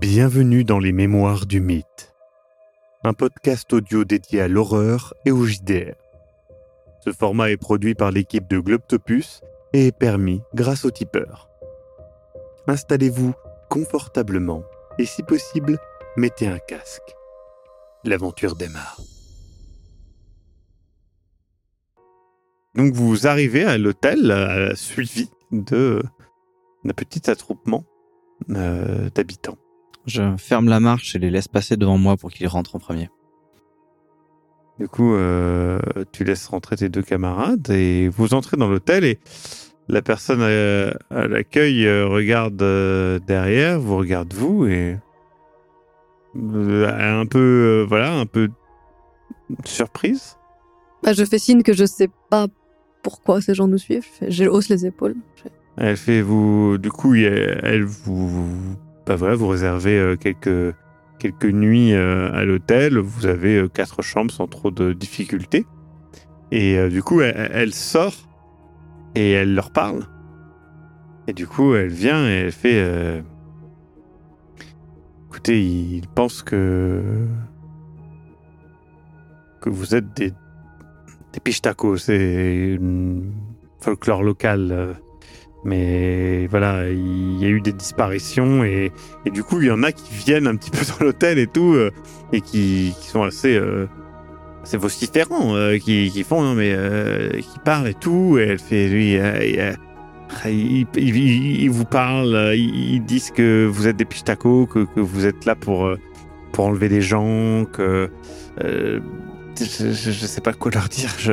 Bienvenue dans les Mémoires du Mythe, un podcast audio dédié à l'horreur et au JDR. Ce format est produit par l'équipe de Globtopus et est permis grâce au tipeur. Installez-vous confortablement et si possible, mettez un casque. L'aventure démarre. Donc vous arrivez à l'hôtel euh, suivi d'un petit attroupement euh, d'habitants. Je ferme la marche et les laisse passer devant moi pour qu'ils rentrent en premier. Du coup, euh, tu laisses rentrer tes deux camarades et vous entrez dans l'hôtel et la personne à, à l'accueil euh, regarde euh, derrière, vous regarde vous et euh, un peu, euh, voilà, un peu surprise. Bah, je fais signe que je sais pas pourquoi ces gens nous suivent. Je, fais- je hausse les épaules. Je Elle fait vous, du coup, elle vous, bah voilà, vous réservez euh, quelques quelques nuits euh, à l'hôtel. Vous avez euh, quatre chambres sans trop de difficultés. Et du coup, elle, sort et elle leur parle. Et du coup, elle vient et elle fait. euh, Écoutez, il pense que que vous êtes des des pichtacos, c'est une folklore local. Mais voilà, il y a eu des disparitions et, et du coup, il y en a qui viennent un petit peu dans l'hôtel et tout euh, et qui, qui sont assez, euh, assez vociférants, euh, qui, font, non mais, euh, qui parlent et tout. Et elle fait, lui, il, vous parle, ils disent que vous êtes des pichtacos, que, que vous êtes là pour, pour enlever des gens, que je, je sais pas quoi leur dire. Je,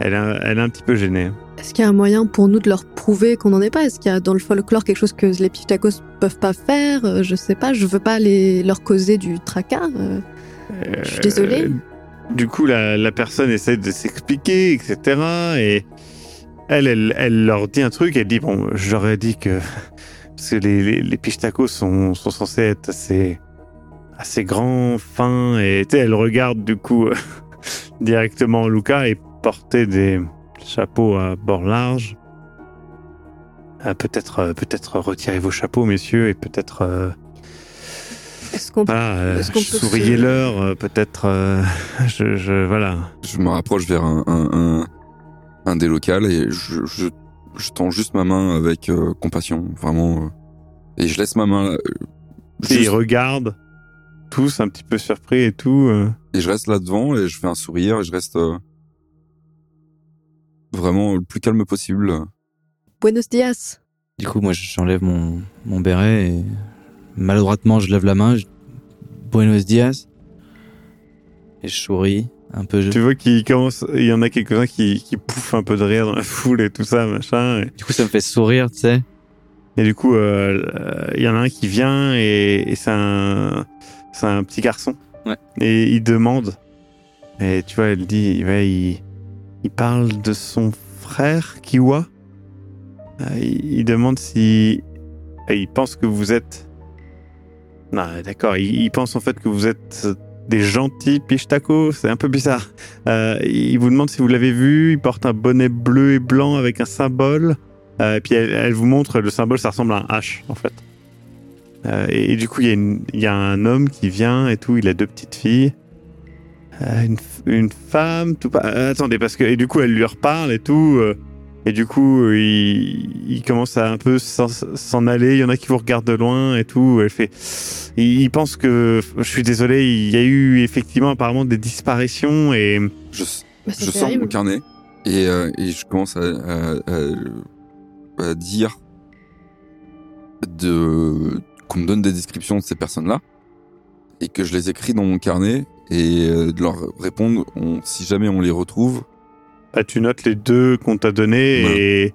elle, est, elle est un petit peu gênée. Est-ce qu'il y a un moyen pour nous de leur prouver qu'on n'en est pas? Est-ce qu'il y a dans le folklore quelque chose que les Piftacos peuvent pas faire? Euh, Je sais pas, je veux pas les, leur causer du tracas. euh. Je suis désolée. Euh, du coup, la, la personne essaie de s'expliquer, etc. Et elle, elle, elle leur dit un truc. Elle dit Bon, j'aurais dit que. Parce que les, les, les pichtacos sont, sont censés être assez, assez grands, fins. Et elle regarde du coup directement Luca et porter des chapeaux à bord large. Euh, peut-être, euh, peut-être retirer vos chapeaux, messieurs, et peut-être. euh, Est-ce qu'on voilà, euh, Est-ce qu'on peut se- souriez-leur, euh, peut-être. euh, je, je, voilà. Je me rapproche vers un, un, un, un des locales et je, je, je tends juste ma main avec euh, compassion, vraiment. euh, et je laisse ma main. euh, Et ils regardent, tous un petit peu surpris et tout. euh. et je reste là devant et je fais un sourire et je reste euh, vraiment le plus calme possible. Buenos dias. Du coup, moi, j'enlève mon, mon béret et maladroitement, je lève la main. Je... Buenos dias. Et je souris un peu. Tu vois qu'il commence, il y en a quelques-uns qui, qui pouffent un peu de rire dans la foule et tout ça, machin. Et, Du coup, ça me fait sourire, tu sais. et du coup, euh, euh, il y en a un qui vient et, et c'est un, c'est un petit garçon. Ouais. Et il demande. Et tu vois, elle dit, ouais, il, il parle de son frère, Kiwa. Euh, il, demande si, et il pense que vous êtes. Non, d'accord. Il, pense en fait que vous êtes des gentils pichtacos. C'est un peu bizarre. Euh, il vous demande si vous l'avez vu. Il porte un bonnet bleu et blanc avec un symbole. Euh, et puis elle, vous montre le symbole, ça ressemble à un H en fait. Euh, et, du coup, il y a un homme qui vient et tout. Il a deux petites filles. Euh, une, une femme, tout pas. euh, attendez, parce que et du coup, elle lui reparle et tout. euh, et du coup, il, il commence à un peu s'en aller. Il y en a qui vous regardent de loin et tout. Elle fait. Il, il pense que. Je suis désolé. Il y a eu effectivement apparemment des disparitions et. Je, Bah, je sors mon carnet et, euh, et je commence à, à- à- à dire de qu'on me donne des descriptions de ces personnes-là et que je les écris dans mon carnet et euh, de leur répondre on- si jamais on les retrouve. Bah, tu notes les deux qu'on t'a donnés et,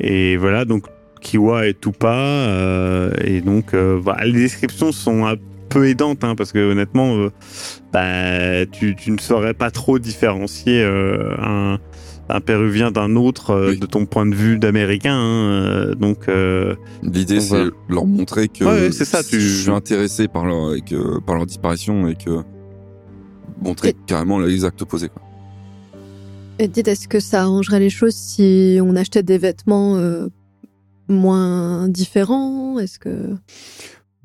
et voilà, donc Kiwa et Tupa. euh, et donc, euh, bah, les descriptions sont un peu aidantes hein, parce que honnêtement, euh, bah, tu, tu ne saurais pas trop différencier un, un Péruvien d'un autre Oui. de ton point de vue d'Américain. hein, donc, L'idée c'est voilà. leur montrer que Ouais, ça, tu- je suis intéressé par leur, et que- par leur disparition et que montrer carrément l'exact opposé. Quoi. Et dites, est-ce que ça arrangerait les choses si on achetait des vêtements euh, moins différents? Est-ce que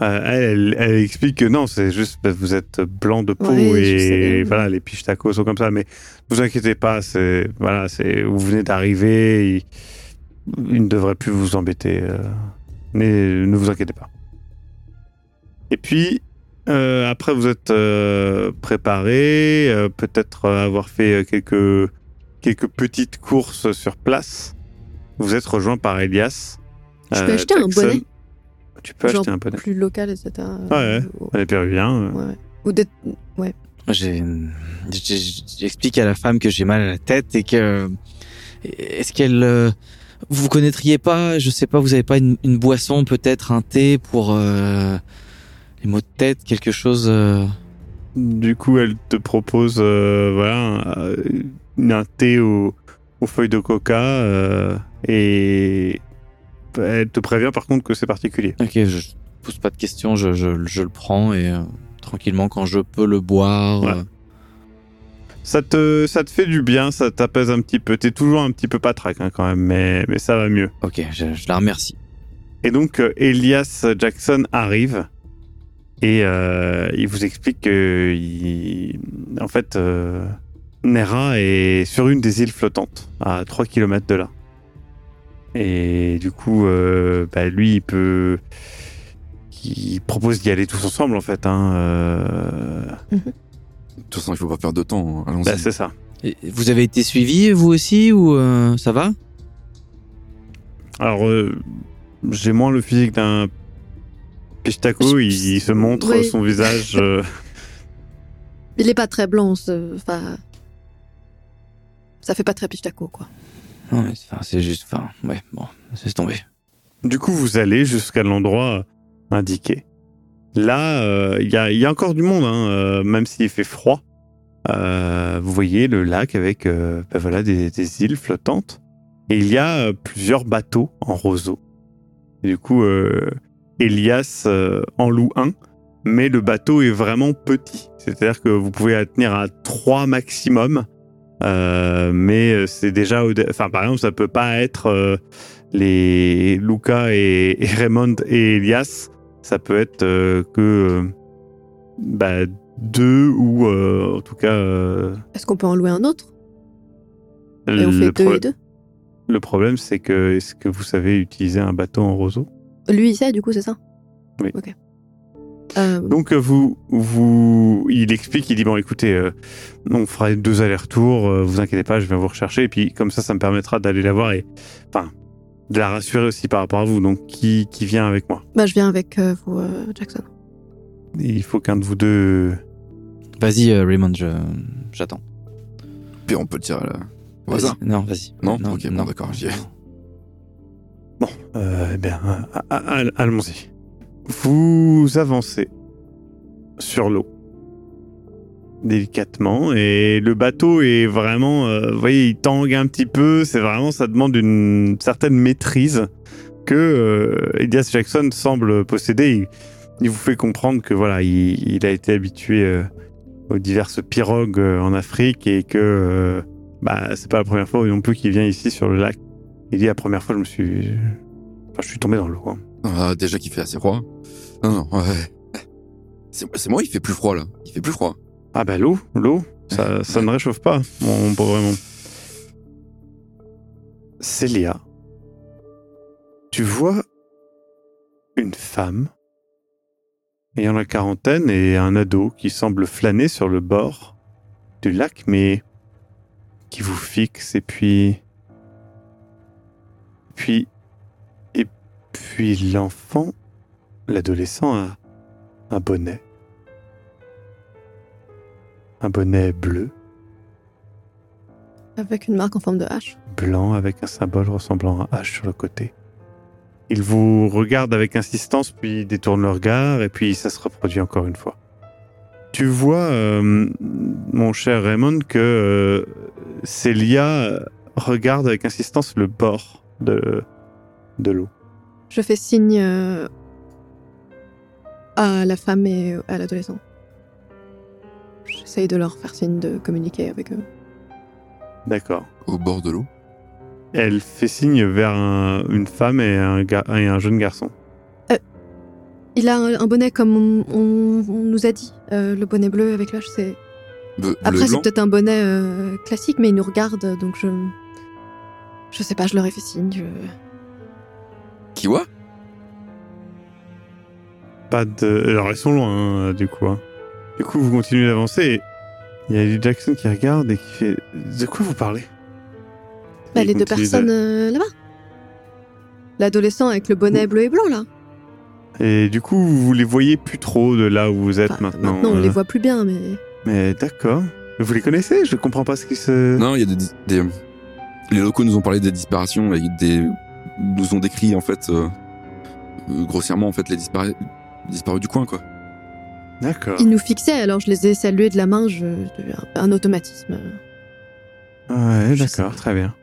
Euh, elle, explique que non, c'est juste parce que vous êtes blanc de peau Ouais, et voilà, les piches tacos sont comme ça. Mais vous inquiétez pas, c'est voilà, c'est vous venez d'arriver, il, il ne devrait plus vous embêter. euh, mais ne vous inquiétez pas. Et puis euh, après, vous êtes euh, préparé, euh, peut-être euh, avoir fait euh, quelques quelques petites courses sur place. Vous êtes rejoint par Elias. Je peux euh, acheter un Jackson. bonnet Tu peux Genre acheter un bonnet. plus local, etc. Ouais, Ou- Les Péruviens. ouais, ouais. Ou des... J'ai- j'explique à la femme que j'ai mal à la tête et que est-ce qu'elle euh, vous connaîtriez pas, je sais pas, vous avez pas une, une boisson peut-être un thé pour euh, les maux de tête, quelque chose. euh, Du coup, elle te propose euh, voilà, un, euh, un thé au- aux feuilles de coca et elle te prévient par contre que c'est particulier. Ok, je, pose pas de questions, je, je, je le prends et tranquillement quand je peux le boire. Ça te, ça te fait du bien, ça t'apaise un petit peu. T'es toujours un petit peu patraque hein, quand même, mais, mais ça va mieux. ok, je, je la remercie. Et donc, Elias Jackson arrive et euh, il vous explique que, il- en fait, euh, Nera est sur une des îles flottantes, à 3 km de là. Et du coup, euh, bah, lui, il peut. Il propose d'y aller tous ensemble, en fait. Hein, euh, De toute façon, il faut pas perdre de temps. hein. Allons-y. bah, c'est ça. Et vous avez été suivi vous aussi ou euh, ça va? Alors, euh, j'ai moins le physique d'un Pistaco. Il, il se montre Oui. son visage. euh, Il est pas très blanc, ce- enfin. Ça fait pas très pistaco, quoi. Non, mais c'est juste, enfin, ouais, bon, c'est tombé. Du coup, vous allez jusqu'à l'endroit indiqué. Là, euh, il y, a, il y a encore du monde, hein, euh, même s'il fait froid. Euh, vous voyez le lac avec euh, ben voilà, des, des îles flottantes. Et il y a euh, plusieurs bateaux en roseau. Et du coup, euh, Elias euh, en loue un, mais le bateau est vraiment petit. C'est-à-dire que vous pouvez la tenir à trois maximum. Euh, mais c'est déjà... Enfin, par exemple, ça peut pas être... euh, les Luca et, et Raymond et Elias, ça peut être euh, que euh, bah, deux ou euh, en tout cas euh, Est-ce qu'on peut en louer un autre? Et on fait deux et deux? le problème c'est que est-ce que vous savez utiliser un bateau en roseau? Lui, il sait, du coup, c'est ça Oui. Ok. Euh, Donc euh, vous vous il explique il dit bon écoutez euh, on fera deux allers-retours euh, vous inquiétez pas je viens vous rechercher et puis comme ça ça me permettra d'aller la voir et enfin de la rassurer aussi par rapport à vous donc qui qui vient avec moi bah, je viens avec euh, vous, euh, Jackson. il faut qu'un de vous deux Vas-y, euh, Raymond, j'attends. Puis on peut le tirer là. Au Vas-y. hasard. Non, vas-y. Non Ok, bon, d'accord, j'y vais. Bon, euh, eh bien, allons-y. Vous avancez sur l'eau délicatement et le bateau est vraiment, euh, vous voyez, il tangue un petit peu. C'est vraiment, ça demande une certaine maîtrise que euh, Elias Jackson semble posséder. Il, vous fait comprendre que voilà, il, a été habitué euh, aux diverses pirogues en Afrique et que bah, c'est pas la première fois non plus qu'il vient ici sur le lac. Il dit la première fois, je me suis, enfin, je suis tombé dans l'eau. hein. Ah, déjà qu'il fait assez froid. Non, non, ouais. C'est moi, il fait plus froid là. Il fait plus froid. Ah bah l'eau, l'eau, ça, ça ne réchauffe pas, mon pauvre Raymond. Célia, tu vois une femme ayant la quarantaine et un ado qui semble flâner sur le bord du lac, mais qui vous fixe et puis... Puis... Et puis l'enfant, l'adolescent a un bonnet. Un bonnet bleu, Avec une marque en forme de hache. blanc avec un symbole ressemblant à H sur le côté. Il vous regarde avec insistance, puis détourne le regard, et puis ça se reproduit encore une fois. Tu vois, euh, mon cher Raymond, que euh, Célia regarde avec insistance le bord de, de l'eau. Je fais signe euh, à la femme et à l'adolescent. J'essaye de leur faire signe de communiquer avec eux. D'accord. Au bord de l'eau? Elle fait signe vers un- une femme et un, ga- et un jeune garçon. Il a un, un bonnet comme on, on- on nous a dit. Euh, le bonnet bleu avec l'âge, c'est. Après, c'est peut-être un bonnet euh, classique, mais il nous regarde, donc je. Je sais pas, je leur ai fait signe. je- Kiwa Pas de. Alors, ils sont loin, hein, du coup. hein. Du coup, vous continuez d'avancer et il y a Lee Jackson qui regarde et qui fait De quoi vous parlez? Bah, les deux de- personnes euh, là-bas. L'adolescent avec le bonnet bleu et blanc, là. Et du coup, vous les voyez plus trop de là où vous êtes Enfin, maintenant. on euh. les voit plus bien, mais. Mais d'accord. Vous les connaissez? Je comprends pas ce qui se. Non, il y a des, des- Les locaux nous ont parlé des disparitions et des. nous ont décrit, en fait. euh, euh, grossièrement, en fait, les disparus, disparus du coin, quoi. D'accord. Ils nous fixaient, alors je les ai salués de la main, je... un, automatisme. Ouais, d'accord, très bien.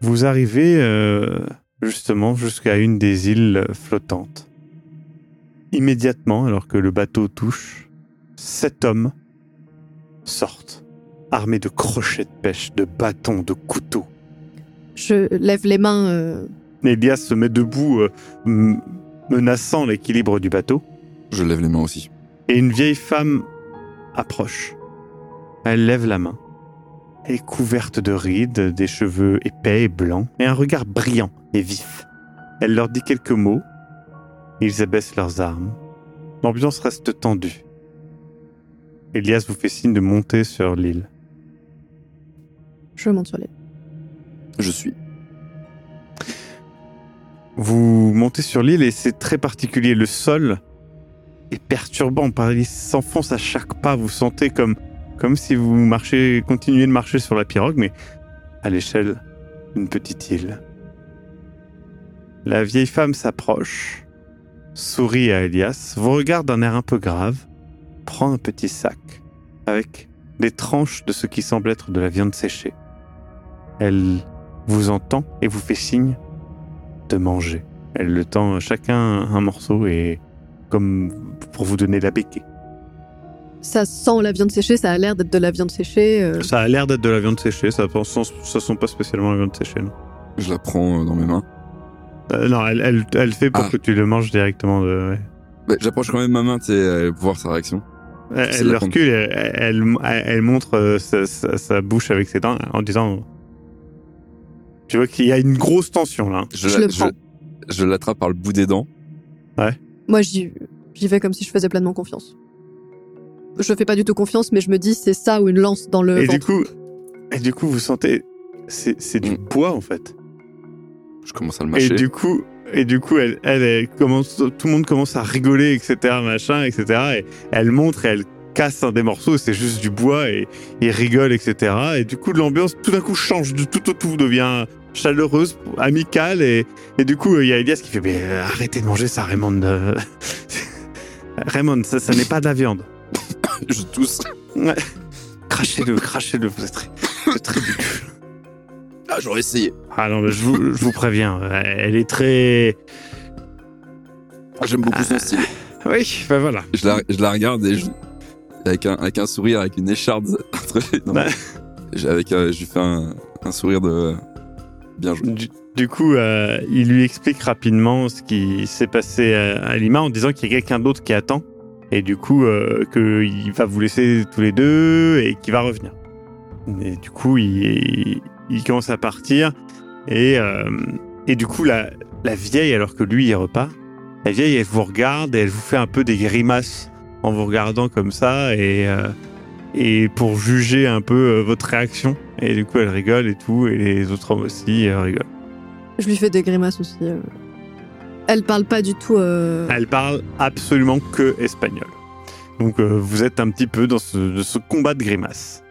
Vous arrivez euh, justement jusqu'à une des îles flottantes. Immédiatement, alors que le bateau touche, sept hommes sortent, armés de crochets de pêche, de bâtons, de couteaux. Je lève les mains. euh, Elias se met debout, euh, menaçant l'équilibre du bateau, Je lève les mains aussi. et une vieille femme approche. Elle lève la main. Elle est couverte de rides, des cheveux épais et blancs, et un regard brillant et vif. Elle leur dit quelques mots. Ils abaissent leurs armes. L'ambiance reste tendue. Elias vous fait signe de monter sur l'île. Je monte sur les. Je suis. Vous montez sur l'île et c'est très particulier. Le sol est perturbant. Paris s'enfonce à chaque pas. Vous sentez comme, comme si vous marchez, continuez de marcher sur la pirogue, mais à l'échelle d'une petite île. La vieille femme s'approche, sourit à Elias, vous regarde d'un air un peu grave, prend un petit sac avec des tranches de ce qui semble être de la viande séchée. Elle vous entend et vous fait signe de manger. Elle le tend chacun un morceau et comme pour vous donner la béquille. Ça sent la viande séchée, ça a l'air d'être de la viande séchée. euh, Ça a l'air d'être de la viande séchée, ça ne ça sent pas spécialement la viande séchée. Non, Je la prends euh, dans mes mains. Euh, non elle, elle, elle fait pour Ah. que tu le manges directement. De, ouais. Bah, J'approche quand même ma main, tu sais, pour voir sa réaction. Elle, le recule, elle, elle, elle montre euh, sa, sa- sa bouche avec ses dents en disant... Tu vois qu'il y a une grosse tension là. Je, Je la- le prends. je l'attrape par le bout des dents. Moi, j'y j'y vais comme si je faisais pleinement confiance. Je fais pas du tout confiance, mais je me dis c'est ça ou une lance dans le Et du ventre. coup, et du coup, vous sentez... C'est c'est du Mm. poids en fait. Je commence à le Et mâcher. du coup, et du coup, elle, elle, elle commence, tout le monde commence à rigoler, etc., machin, etc. Et elle montre et elle casse un des morceaux, c'est juste du bois et il rigole, etc. Et du coup, l'ambiance tout d'un coup change, du tout au tout devient chaleureuse, amicale et, et du coup, il y a Elias qui fait mais euh, arrêtez de manger ça, Raymond. euh. Raymond, ça, ça n'est pas de la viande. Je tousse. Crachez-le, crachez-le, vous êtes très, vous êtes très. Ah, j'aurais essayé. Ah non, mais je vous, je vous préviens, elle est très. Ah, J'aime beaucoup son style. Oui, ben voilà. Je la, je la regarde et je, avec, un, avec un sourire, avec une écharde entre les. J'ai- Avec, euh, je lui fais un, un sourire de bien joué. Du, du coup, euh, il lui explique rapidement ce qui s'est passé à, à Lima en disant qu'il y a quelqu'un d'autre qui attend et du coup euh, qu'il va vous laisser tous les deux et qu'il va revenir. Et du coup, il, il commence à partir et, euh, et du coup, la, la vieille, alors que lui, il repart, la vieille, elle vous regarde et elle vous fait un peu des grimaces en vous regardant comme ça et, euh, et pour juger un peu euh, votre réaction. Et du coup, elle rigole et tout, et les autres hommes aussi euh, rigolent. Je lui fais des grimaces aussi. Elle parle pas du tout. euh, Elle parle absolument que espagnol. Donc euh, vous êtes un petit peu dans ce, de ce combat de grimaces.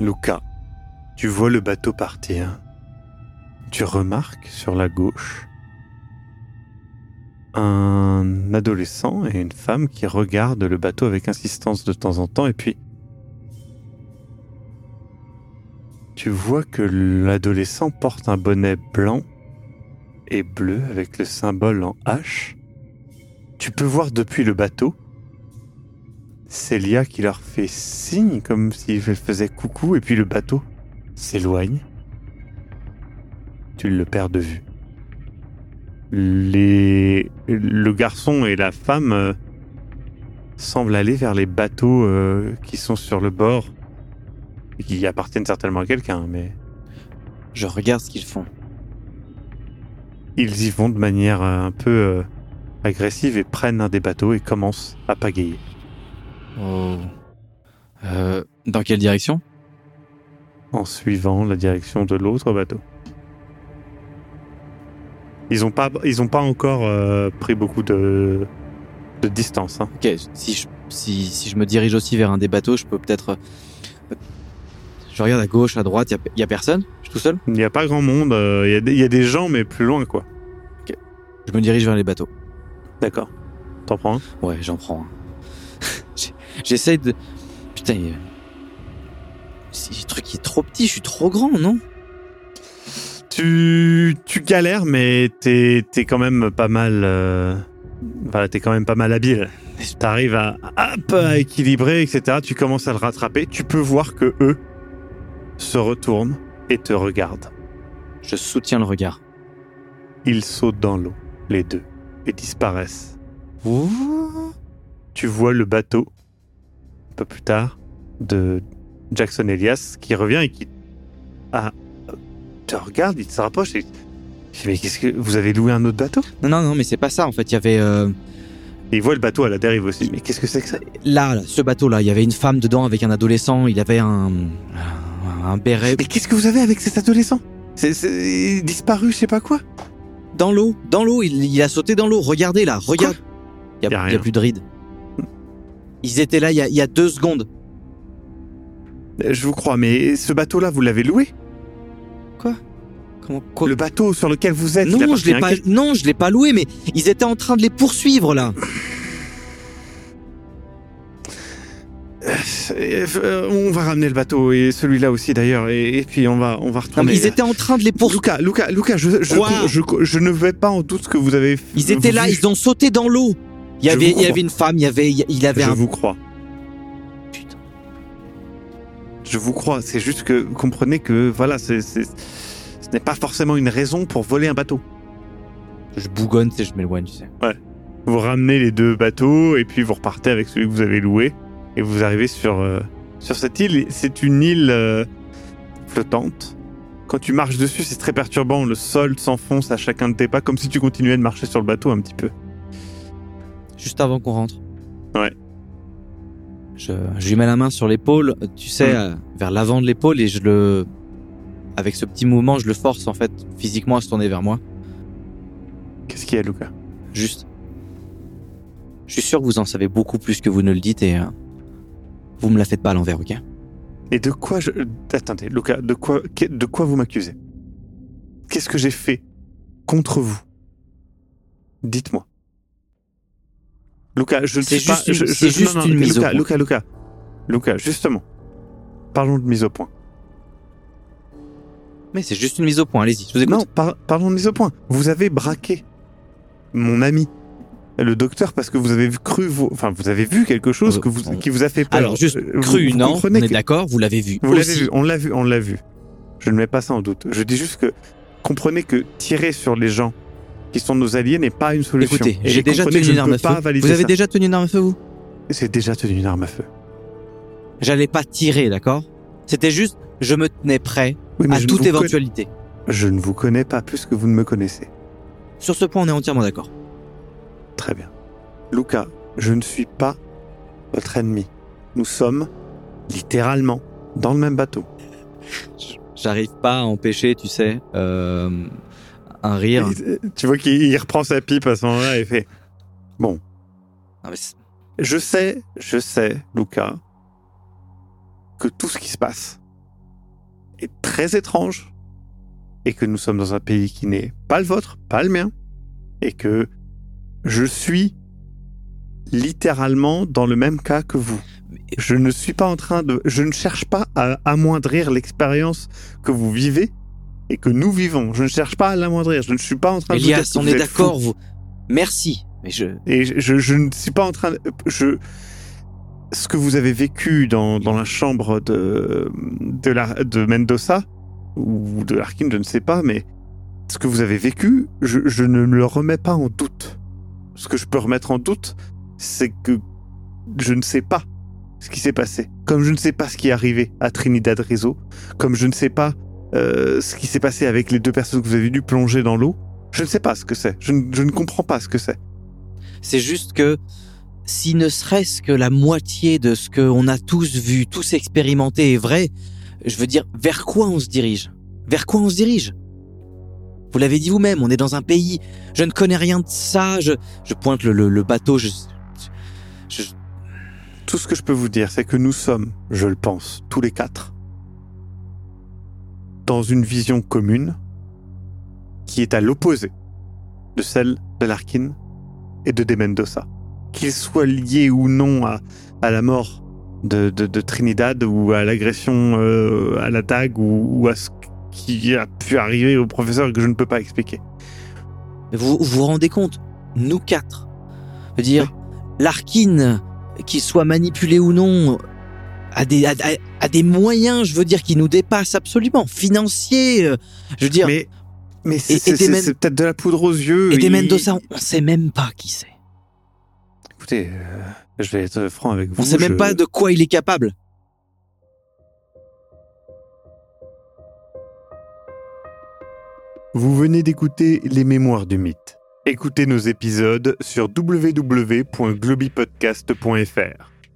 Luca, tu vois le bateau partir. Tu remarques sur la gauche un adolescent et une femme qui regardent le bateau avec insistance de temps en temps et puis tu vois que l'adolescent porte un bonnet blanc et bleu avec le symbole en H. Tu peux voir depuis le bateau Célia qui leur fait signe comme s'il faisait coucou et puis le bateau s'éloigne. Tu le perds de vue. Les... le garçon et la femme euh, semblent aller vers les bateaux euh, qui sont sur le bord et qui appartiennent certainement à quelqu'un, mais Je regarde ce qu'ils font. ils y vont de manière euh, un peu euh, agressive et prennent un des bateaux et commencent à pagayer. Oh. Euh, dans quelle direction? En suivant la direction de l'autre bateau. Ils ont pas, ils ont pas encore euh, pris beaucoup de, de distance. hein. Ok, si je, si, si je me dirige aussi vers un des bateaux, je peux peut-être. euh, Je regarde à gauche, à droite, il y a, a personne? Je suis tout seul? Il n'y a pas grand monde. euh, Il y, a des- il y a des gens, mais plus loin, quoi. Je me dirige vers les bateaux. D'accord. T'en prends un? Ouais, j'en prends un. J'essaye de. Putain, il... le truc est trop petit, je suis trop grand, non? Tu, tu galères, mais t'es es quand même pas mal. euh, t'es quand même pas mal habile. T'arrives à, hop, à équilibrer, etc. Tu commences à le rattraper. Tu peux voir que eux se retournent et te regardent. Je soutiens le regard. Ils sautent dans l'eau, les deux, et disparaissent. Tu vois le bateau, un peu plus tard, de Jackson Elias qui revient et qui ah, te regarde, il se rapproche et dit, mais qu'est-ce que vous avez loué un autre bateau? Non, non, non, mais c'est pas ça. En fait, il y avait euh, Et il voit le bateau à la dérive aussi. Mais qu'est-ce que c'est que ça? Là, là, ce bateau-là, il y avait une femme dedans avec un adolescent. Il avait un un, béret Mais qu'est-ce que vous avez avec cet adolescent? C'est c'est disparu, je sais pas quoi. dans l'eau, dans l'eau. Il, il a sauté dans l'eau. Regardez là, regarde. Il y Y a a, il y rien. a plus de rides. Ils étaient là il y a, il y a deux secondes. Euh, Je vous crois, mais ce bateau-là, vous l'avez loué? Comment quoi Le bateau sur lequel vous êtes Non, je l'ai pas. quel- Non, je l'ai pas loué, mais ils étaient en train de les poursuivre là. Euh, On va ramener le bateau et celui-là aussi d'ailleurs et, et puis on va on va Non, retourner. mais ils étaient en train de les poursuivre. Lucas, Lucas, Lucas, je, je, Quoi je, je ne vais pas en doute ce que vous avez. Ils étaient là, ils ont sauté dans l'eau. Il y Je avait, il y avait une femme, il y avait, il avait Je un. vous crois. Je vous crois. C'est juste que comprenez que voilà, c'est, c'est- ce n'est pas forcément une raison pour voler un bateau. Je bougonne, sais, je m'éloigne, tu sais. Vous ramenez les deux bateaux et puis vous repartez avec celui que vous avez loué et vous arrivez sur euh, sur cette île. C'est une île euh, flottante. Quand tu marches dessus, c'est très perturbant. Le sol s'enfonce à chacun de tes pas, comme si tu continuais de marcher sur le bateau un petit peu. Juste avant qu'on rentre. Ouais. Je, je lui mets la main sur l'épaule, tu sais, Mm. euh, vers l'avant de l'épaule et je le. Avec ce petit mouvement, je le force en fait physiquement à se tourner vers moi. Qu'est-ce qu'il y a, Lucas Juste. Je suis sûr que vous en savez beaucoup plus que vous ne le dites et. euh, vous me la faites pas à l'envers, ok? Et de quoi je... Attendez, Lucas, de quoi, de quoi vous m'accusez? Qu'est-ce que j'ai fait contre vous? Dites-moi. Lucas, je ne suis pas... juste je- c'est juste non, non, une mise au point. Lucas, Lucas, justement. Parlons de mise au point. Mais c'est juste une mise au point, allez-y, je vous écoute. Non, par- parlons de mise au point. Vous avez braqué mon ami, le docteur, parce que vous avez vu- cru... Vous, enfin, vous avez vu quelque chose que vous, on- qui vous a fait peur. Alors, juste Euh, vous- cru, vous non On est d'accord, vous l'avez vu. Vous l'avez vu, on l'a vu, on l'a vu. Je ne mets pas ça en doute. Je dis juste que comprenez que tirer sur les gens qui sont nos alliés n'est pas une solution. Écoutez, j'ai déjà tenu une arme à feu. Vous avez ça. déjà tenu une arme à feu, vous? J'ai déjà tenu une arme à feu. J'allais pas tirer, d'accord? C'était juste, je me tenais prêt Oui, à toute conna- éventualité. Je ne vous connais pas plus que vous ne me connaissez. Sur ce point, on est entièrement d'accord. Très bien. Luca, je ne suis pas votre ennemi. Nous sommes littéralement dans le même bateau. J'arrive pas à empêcher, tu sais, euh, un rire. Euh, tu vois qu'il il reprend sa pipe à ce moment-là et fait Non, mais c'est- Je sais, je sais, Luca, que tout ce qui se passe est très étrange et que nous sommes dans un pays qui n'est pas le vôtre, pas le mien, et que je suis littéralement dans le même cas que vous. Je ne suis pas en train de... Je ne cherche pas à amoindrir l'expérience que vous vivez et que nous vivons. Je ne cherche pas à l'amoindrir. Je ne suis pas en train de vous dire on est d'accord, vous. Merci. Mais je. Et je, je, je ne suis pas en train de... Je, ce que vous avez vécu dans, dans la chambre de, de, la, de Mendoza, ou de Larkin, je ne sais pas, mais ce que vous avez vécu, je, je ne me le remets pas en doute. Ce que je peux remettre en doute, c'est que je ne sais pas ce qui s'est passé. Comme je ne sais pas ce qui est arrivé à Trinidad Rizzo, comme je ne sais pas euh, ce qui s'est passé avec les deux personnes que vous avez vues plonger dans l'eau, je ne sais pas ce que c'est. Je, ne- je ne comprends pas ce que c'est. C'est juste que si ne serait-ce que la moitié de ce qu'on a tous vu, tous expérimenté est vrai, je veux dire, vers quoi on se dirige? Vers quoi on se dirige? Vous l'avez dit vous-même, on est dans un pays, je ne connais rien de ça, je, je pointe le, le- le bateau, je, je- Tout ce que je peux vous dire, c'est que nous sommes, je le pense, tous les quatre, dans une vision commune qui est à l'opposé de celle de Larkin et de De Mendoza. Qu'ils soient liés ou non à, à la mort de, de- de Trinidad ou à l'agression euh, à la dague ou, ou à ce qui a pu arriver au professeur et que je ne peux pas expliquer. vous vous rendez compte Nous quatre. Je veux dire, Larkin, qu'il soit manipulé ou non, a des, a, a- a des moyens, je veux dire, qui nous dépassent absolument, financiers. euh, Je veux dire, Mais, mais c'est peut-être de la poudre aux yeux. et des Il- Mendoza, on sait même pas qui c'est. Écoutez, euh, je vais être franc avec vous. On sait même je- pas de quoi il est capable. Vous venez d'écouter Les Mémoires du Mythe. Écoutez nos épisodes sur www.globipodcast.fr.